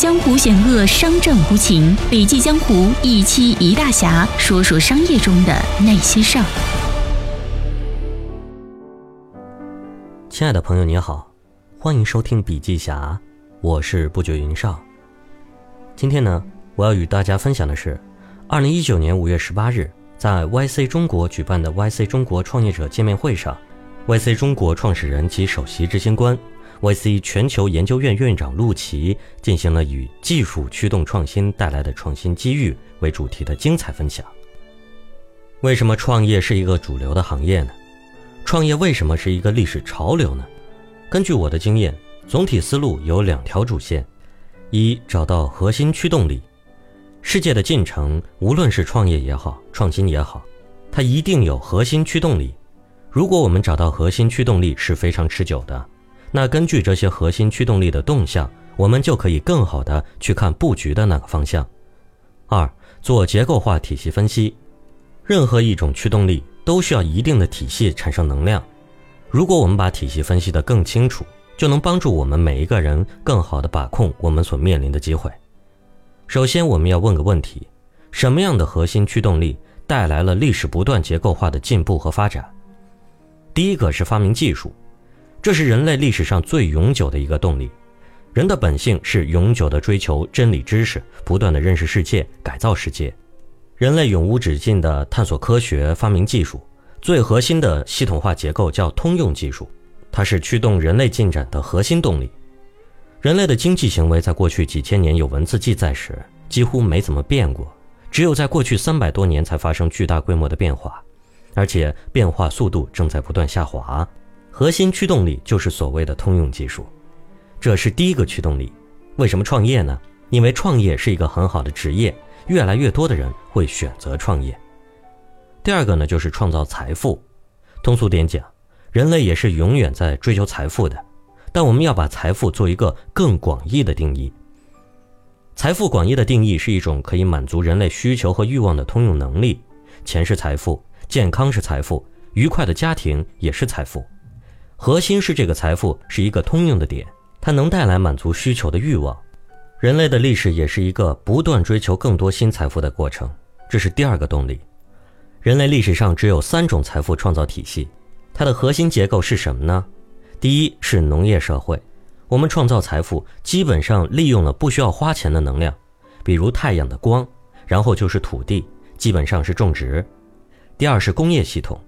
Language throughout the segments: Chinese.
江湖险恶，商战无情。笔记江湖一期一大侠，说说商业中的那些事儿。亲爱的朋友，你好，欢迎收听笔记侠，我是不觉云少。今天呢，我要与大家分享的是，二零一九年五月十八日，在 YC 中国举办的 YC 中国创业者见面会上，YC 中国创始人及首席执行官。YC 全球研究院院长陆琪进行了以“技术驱动创新带来的创新机遇”为主题的精彩分享。为什么创业是一个主流的行业呢？创业为什么是一个历史潮流呢？根据我的经验，总体思路有两条主线：一、找到核心驱动力。世界的进程，无论是创业也好，创新也好，它一定有核心驱动力。如果我们找到核心驱动力，是非常持久的。那根据这些核心驱动力的动向，我们就可以更好的去看布局的那个方向。二，做结构化体系分析。任何一种驱动力都需要一定的体系产生能量。如果我们把体系分析的更清楚，就能帮助我们每一个人更好的把控我们所面临的机会。首先，我们要问个问题：什么样的核心驱动力带来了历史不断结构化的进步和发展？第一个是发明技术。这是人类历史上最永久的一个动力。人的本性是永久的追求真理知识，不断的认识世界，改造世界。人类永无止境的探索科学，发明技术。最核心的系统化结构叫通用技术，它是驱动人类进展的核心动力。人类的经济行为在过去几千年有文字记载时几乎没怎么变过，只有在过去三百多年才发生巨大规模的变化，而且变化速度正在不断下滑。核心驱动力就是所谓的通用技术，这是第一个驱动力。为什么创业呢？因为创业是一个很好的职业，越来越多的人会选择创业。第二个呢，就是创造财富。通俗点讲，人类也是永远在追求财富的，但我们要把财富做一个更广义的定义。财富广义的定义是一种可以满足人类需求和欲望的通用能力。钱是财富，健康是财富，愉快的家庭也是财富。核心是这个财富是一个通用的点，它能带来满足需求的欲望。人类的历史也是一个不断追求更多新财富的过程，这是第二个动力。人类历史上只有三种财富创造体系，它的核心结构是什么呢？第一是农业社会，我们创造财富基本上利用了不需要花钱的能量，比如太阳的光，然后就是土地，基本上是种植。第二是工业系统，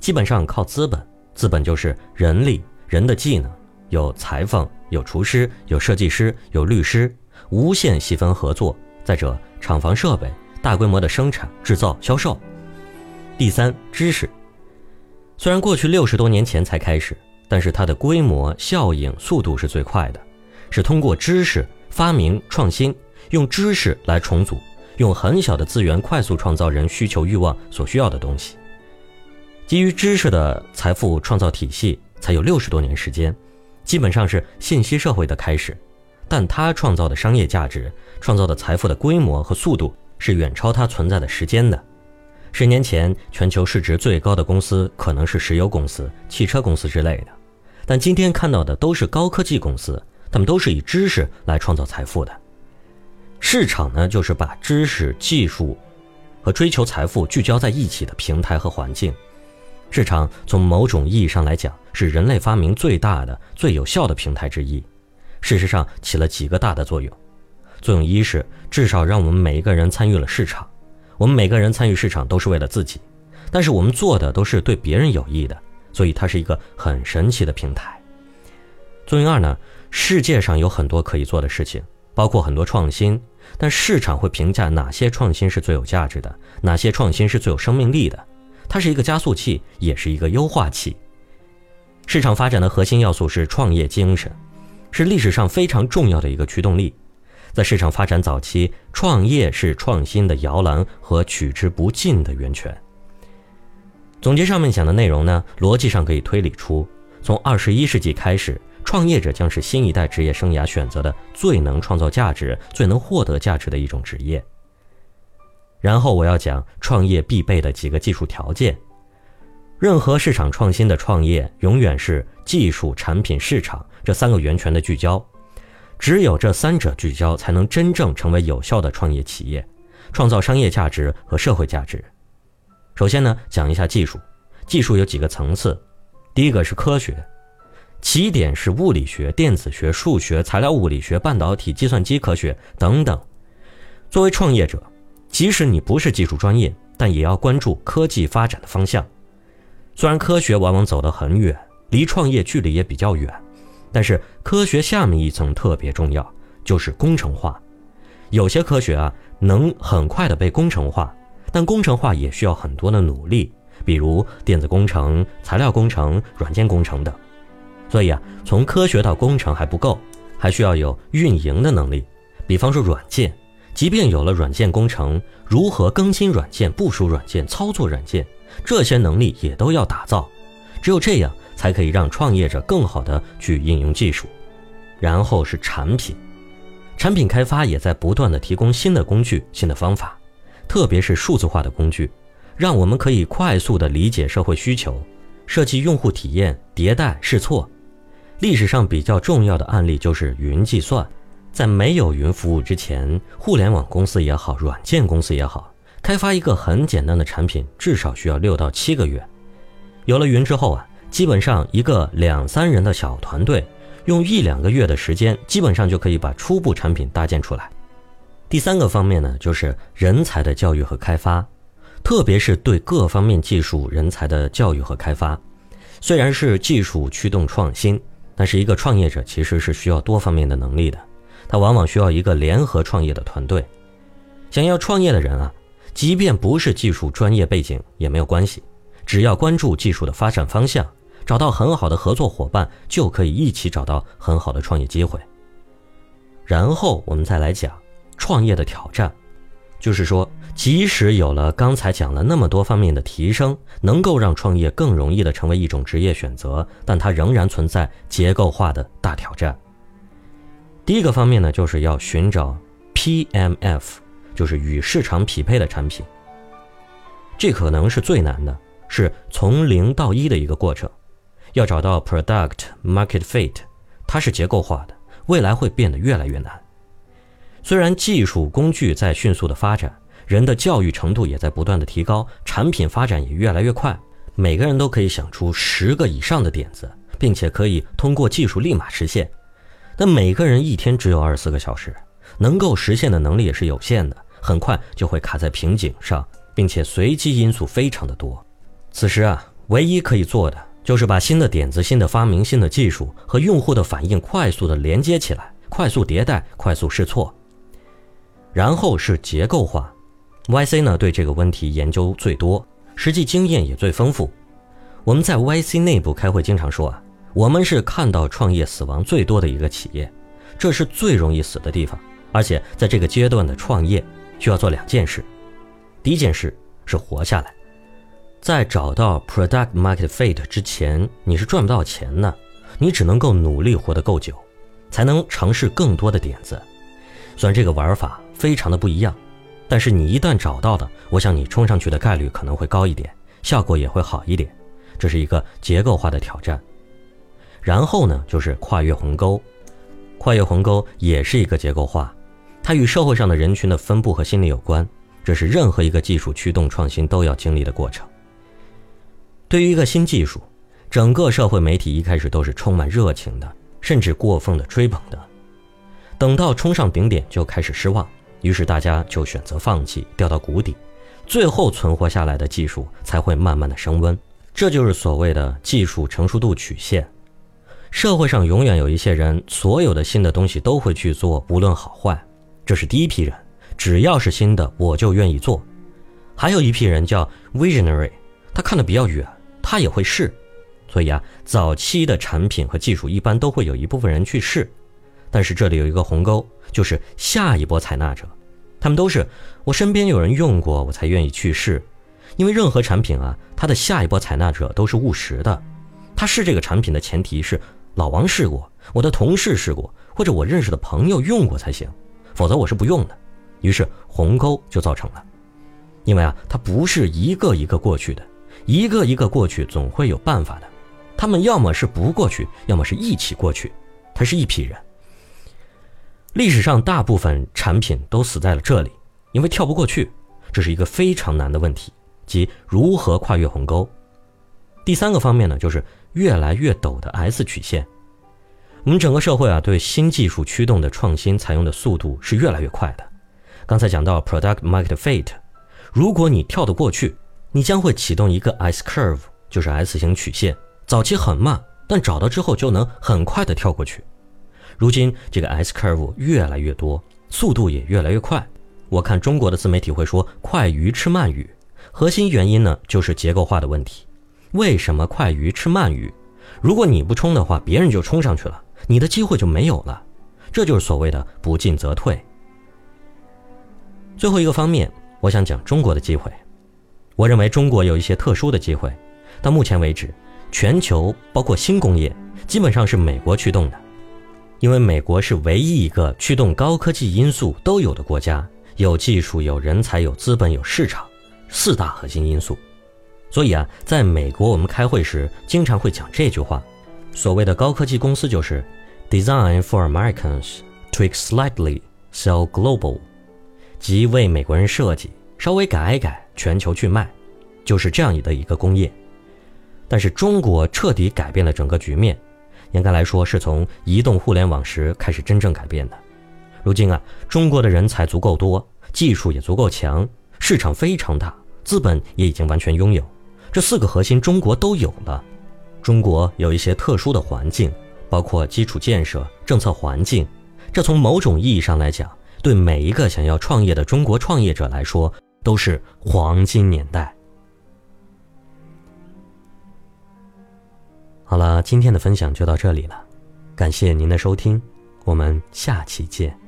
基本上靠资本。资本就是人力、人的技能，有裁缝、有厨师、有设计师、有律师，无限细分合作。再者，厂房设备、大规模的生产、制造、销售。第三，知识。虽然过去六十多年前才开始，但是它的规模、效应、速度是最快的，是通过知识发明创新，用知识来重组，用很小的资源快速创造人需求欲望所需要的东西。基于知识的财富创造体系才有六十多年时间，基本上是信息社会的开始，但它创造的商业价值、创造的财富的规模和速度是远超它存在的时间的。十年前，全球市值最高的公司可能是石油公司、汽车公司之类的，但今天看到的都是高科技公司，他们都是以知识来创造财富的。市场呢，就是把知识、技术和追求财富聚焦在一起的平台和环境。市场从某种意义上来讲，是人类发明最大的、最有效的平台之一。事实上，起了几个大的作用。作用一是，至少让我们每一个人参与了市场。我们每个人参与市场都是为了自己，但是我们做的都是对别人有益的，所以它是一个很神奇的平台。作用二呢，世界上有很多可以做的事情，包括很多创新，但市场会评价哪些创新是最有价值的，哪些创新是最有生命力的。它是一个加速器，也是一个优化器。市场发展的核心要素是创业精神，是历史上非常重要的一个驱动力。在市场发展早期，创业是创新的摇篮和取之不尽的源泉。总结上面讲的内容呢，逻辑上可以推理出，从二十一世纪开始，创业者将是新一代职业生涯选择的最能创造价值、最能获得价值的一种职业。然后我要讲创业必备的几个技术条件。任何市场创新的创业，永远是技术、产品、市场这三个源泉的聚焦。只有这三者聚焦，才能真正成为有效的创业企业，创造商业价值和社会价值。首先呢，讲一下技术。技术有几个层次，第一个是科学，起点是物理学、电子学、数学、材料物理学、半导体、计算机科学等等。作为创业者，即使你不是技术专业，但也要关注科技发展的方向。虽然科学往往走得很远，离创业距离也比较远，但是科学下面一层特别重要，就是工程化。有些科学啊，能很快的被工程化，但工程化也需要很多的努力。比如电子工程、材料工程、软件工程等，所以啊，从科学到工程还不够，还需要有运营的能力。比方说软件，即便有了软件工程，如何更新软件、部署软件、操作软件，这些能力也都要打造。只有这样，才可以让创业者更好的去应用技术。然后是产品，产品开发也在不断的提供新的工具、新的方法，特别是数字化的工具。让我们可以快速地理解社会需求，设计用户体验，迭代试错。历史上比较重要的案例就是云计算。在没有云服务之前，互联网公司也好，软件公司也好，开发一个很简单的产品，至少需要六到七个月。有了云之后啊，基本上一个两三人的小团队，用一两个月的时间，基本上就可以把初步产品搭建出来。第三个方面呢，就是人才的教育和开发。特别是对各方面技术人才的教育和开发，虽然是技术驱动创新，但是一个创业者其实是需要多方面的能力的。他往往需要一个联合创业的团队。想要创业的人啊，即便不是技术专业背景也没有关系，只要关注技术的发展方向，找到很好的合作伙伴，就可以一起找到很好的创业机会。然后我们再来讲创业的挑战，就是说。即使有了刚才讲了那么多方面的提升，能够让创业更容易的成为一种职业选择，但它仍然存在结构化的大挑战。第一个方面呢，就是要寻找 PMF，就是与市场匹配的产品。这可能是最难的，是从零到一的一个过程。要找到 Product Market Fit，它是结构化的，未来会变得越来越难。虽然技术工具在迅速的发展。人的教育程度也在不断的提高，产品发展也越来越快，每个人都可以想出十个以上的点子，并且可以通过技术立马实现。但每个人一天只有二十四个小时，能够实现的能力也是有限的，很快就会卡在瓶颈上，并且随机因素非常的多。此时啊，唯一可以做的就是把新的点子、新的发明、新的技术和用户的反应快速的连接起来，快速迭代，快速试错，然后是结构化。YC 呢对这个问题研究最多，实际经验也最丰富。我们在 YC 内部开会经常说啊，我们是看到创业死亡最多的一个企业，这是最容易死的地方。而且在这个阶段的创业需要做两件事，第一件事是活下来，在找到 Product Market Fit 之前，你是赚不到钱的，你只能够努力活得够久，才能尝试更多的点子。虽然这个玩法非常的不一样。但是你一旦找到了，我想你冲上去的概率可能会高一点，效果也会好一点。这是一个结构化的挑战。然后呢，就是跨越鸿沟，跨越鸿沟也是一个结构化，它与社会上的人群的分布和心理有关。这是任何一个技术驱动创新都要经历的过程。对于一个新技术，整个社会媒体一开始都是充满热情的，甚至过分的吹捧的，等到冲上顶点就开始失望。于是大家就选择放弃，掉到谷底，最后存活下来的技术才会慢慢的升温。这就是所谓的技术成熟度曲线。社会上永远有一些人，所有的新的东西都会去做，无论好坏。这是第一批人，只要是新的，我就愿意做。还有一批人叫 visionary，他看得比较远，他也会试。所以啊，早期的产品和技术一般都会有一部分人去试。但是这里有一个鸿沟，就是下一波采纳者，他们都是我身边有人用过，我才愿意去试。因为任何产品啊，它的下一波采纳者都是务实的。他试这个产品的前提是老王试过，我的同事试过，或者我认识的朋友用过才行，否则我是不用的。于是鸿沟就造成了。因为啊，它不是一个一个过去的，一个一个过去总会有办法的。他们要么是不过去，要么是一起过去，他是一批人。历史上大部分产品都死在了这里，因为跳不过去，这是一个非常难的问题，即如何跨越鸿沟。第三个方面呢，就是越来越陡的 S 曲线。我们整个社会啊，对新技术驱动的创新采用的速度是越来越快的。刚才讲到 Product Market Fit，如果你跳得过去，你将会启动一个 S curve，就是 S 型曲线。早期很慢，但找到之后就能很快的跳过去。如今这个 S curve 越来越多，速度也越来越快。我看中国的自媒体会说“快鱼吃慢鱼”，核心原因呢就是结构化的问题。为什么快鱼吃慢鱼？如果你不冲的话，别人就冲上去了，你的机会就没有了。这就是所谓的不进则退。最后一个方面，我想讲中国的机会。我认为中国有一些特殊的机会。到目前为止，全球包括新工业基本上是美国驱动的，因为美国是唯一一个驱动高科技因素都有的国家，有技术、有人才、有资本、有市场，四大核心因素。所以啊，在美国我们开会时经常会讲这句话：所谓的高科技公司就是 “design for Americans, tweak slightly, sell global”，即为美国人设计，稍微改一改，全球去卖，就是这样的一个工业。但是中国彻底改变了整个局面，应该来说是从移动互联网时开始真正改变的。如今啊，中国的人才足够多，技术也足够强，市场非常大，资本也已经完全拥有。这四个核心，中国都有了。中国有一些特殊的环境，包括基础建设、政策环境。这从某种意义上来讲，对每一个想要创业的中国创业者来说，都是黄金年代。好了，今天的分享就到这里了，感谢您的收听，我们下期见。